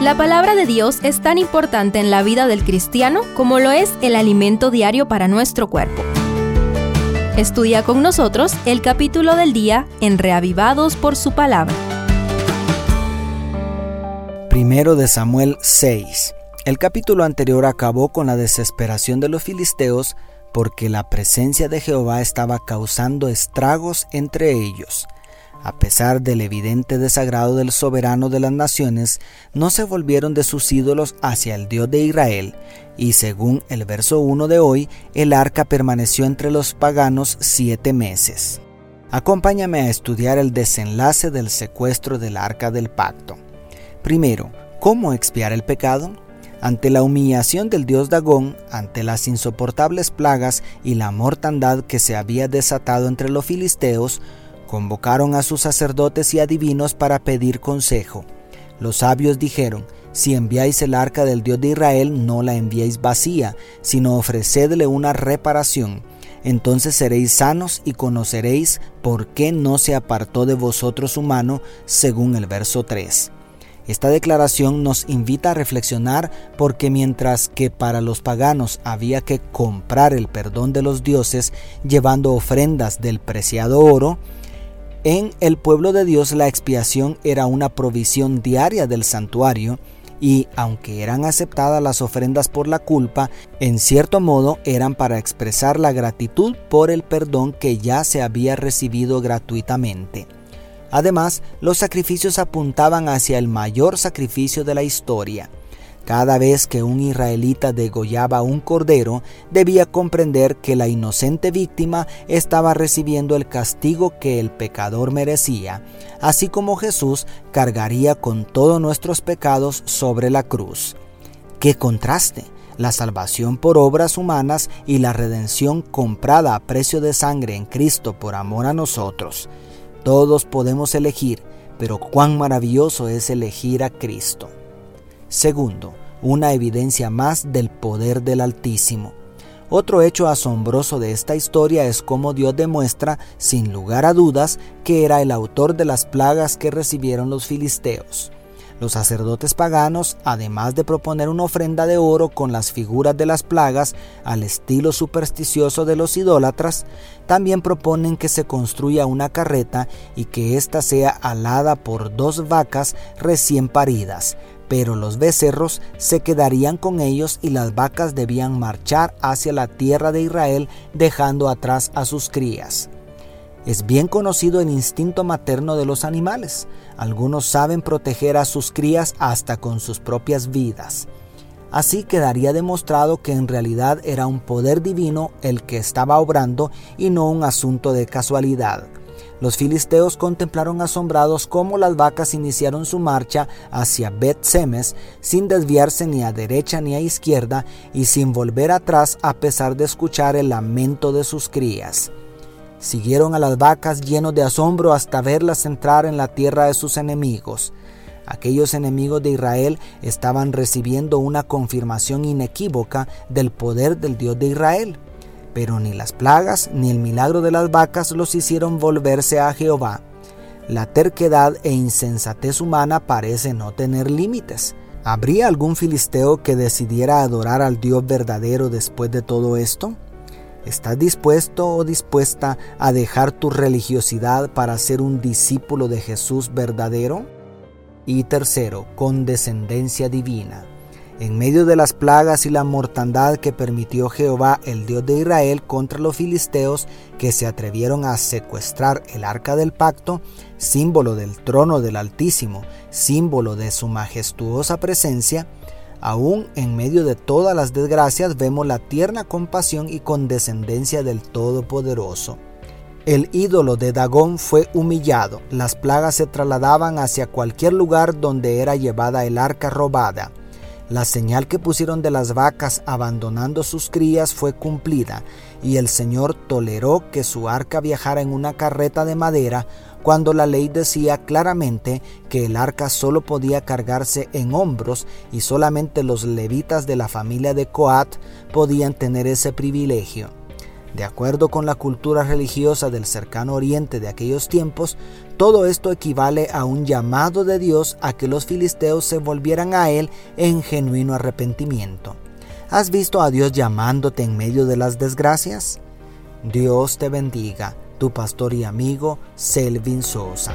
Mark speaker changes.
Speaker 1: La palabra de Dios es tan importante en la vida del cristiano como lo es el alimento diario para nuestro cuerpo. Estudia con nosotros el capítulo del día en Reavivados por su palabra.
Speaker 2: Primero de Samuel 6. El capítulo anterior acabó con la desesperación de los filisteos porque la presencia de Jehová estaba causando estragos entre ellos. A pesar del evidente desagrado del soberano de las naciones, no se volvieron de sus ídolos hacia el Dios de Israel, y según el verso 1 de hoy, el arca permaneció entre los paganos siete meses. Acompáñame a estudiar el desenlace del secuestro del arca del pacto. Primero, ¿cómo expiar el pecado? Ante la humillación del dios Dagón, ante las insoportables plagas y la mortandad que se había desatado entre los filisteos, Convocaron a sus sacerdotes y adivinos para pedir consejo. Los sabios dijeron, si enviáis el arca del Dios de Israel, no la enviéis vacía, sino ofrecedle una reparación. Entonces seréis sanos y conoceréis por qué no se apartó de vosotros su mano, según el verso 3. Esta declaración nos invita a reflexionar porque mientras que para los paganos había que comprar el perdón de los dioses llevando ofrendas del preciado oro, en el pueblo de Dios la expiación era una provisión diaria del santuario y aunque eran aceptadas las ofrendas por la culpa, en cierto modo eran para expresar la gratitud por el perdón que ya se había recibido gratuitamente. Además, los sacrificios apuntaban hacia el mayor sacrificio de la historia, cada vez que un israelita degollaba un cordero, debía comprender que la inocente víctima estaba recibiendo el castigo que el pecador merecía, así como Jesús cargaría con todos nuestros pecados sobre la cruz. ¡Qué contraste! La salvación por obras humanas y la redención comprada a precio de sangre en Cristo por amor a nosotros. Todos podemos elegir, pero cuán maravilloso es elegir a Cristo. Segundo, una evidencia más del poder del Altísimo. Otro hecho asombroso de esta historia es cómo Dios demuestra, sin lugar a dudas, que era el autor de las plagas que recibieron los filisteos. Los sacerdotes paganos, además de proponer una ofrenda de oro con las figuras de las plagas al estilo supersticioso de los idólatras, también proponen que se construya una carreta y que ésta sea alada por dos vacas recién paridas, pero los becerros se quedarían con ellos y las vacas debían marchar hacia la tierra de Israel dejando atrás a sus crías. Es bien conocido el instinto materno de los animales. Algunos saben proteger a sus crías hasta con sus propias vidas. Así quedaría demostrado que en realidad era un poder divino el que estaba obrando y no un asunto de casualidad. Los filisteos contemplaron asombrados cómo las vacas iniciaron su marcha hacia Bet Semes sin desviarse ni a derecha ni a izquierda y sin volver atrás a pesar de escuchar el lamento de sus crías. Siguieron a las vacas llenos de asombro hasta verlas entrar en la tierra de sus enemigos. Aquellos enemigos de Israel estaban recibiendo una confirmación inequívoca del poder del Dios de Israel. Pero ni las plagas ni el milagro de las vacas los hicieron volverse a Jehová. La terquedad e insensatez humana parece no tener límites. ¿Habría algún filisteo que decidiera adorar al Dios verdadero después de todo esto? ¿Estás dispuesto o dispuesta a dejar tu religiosidad para ser un discípulo de Jesús verdadero? Y tercero, condescendencia divina. En medio de las plagas y la mortandad que permitió Jehová, el Dios de Israel, contra los filisteos que se atrevieron a secuestrar el arca del pacto, símbolo del trono del Altísimo, símbolo de su majestuosa presencia, aún en medio de todas las desgracias vemos la tierna compasión y condescendencia del Todopoderoso. El ídolo de Dagón fue humillado, las plagas se trasladaban hacia cualquier lugar donde era llevada el arca robada. La señal que pusieron de las vacas abandonando sus crías fue cumplida, y el Señor toleró que su arca viajara en una carreta de madera cuando la ley decía claramente que el arca solo podía cargarse en hombros y solamente los levitas de la familia de Coat podían tener ese privilegio. De acuerdo con la cultura religiosa del cercano oriente de aquellos tiempos, todo esto equivale a un llamado de Dios a que los filisteos se volvieran a Él en genuino arrepentimiento. ¿Has visto a Dios llamándote en medio de las desgracias? Dios te bendiga, tu pastor y amigo Selvin Sosa.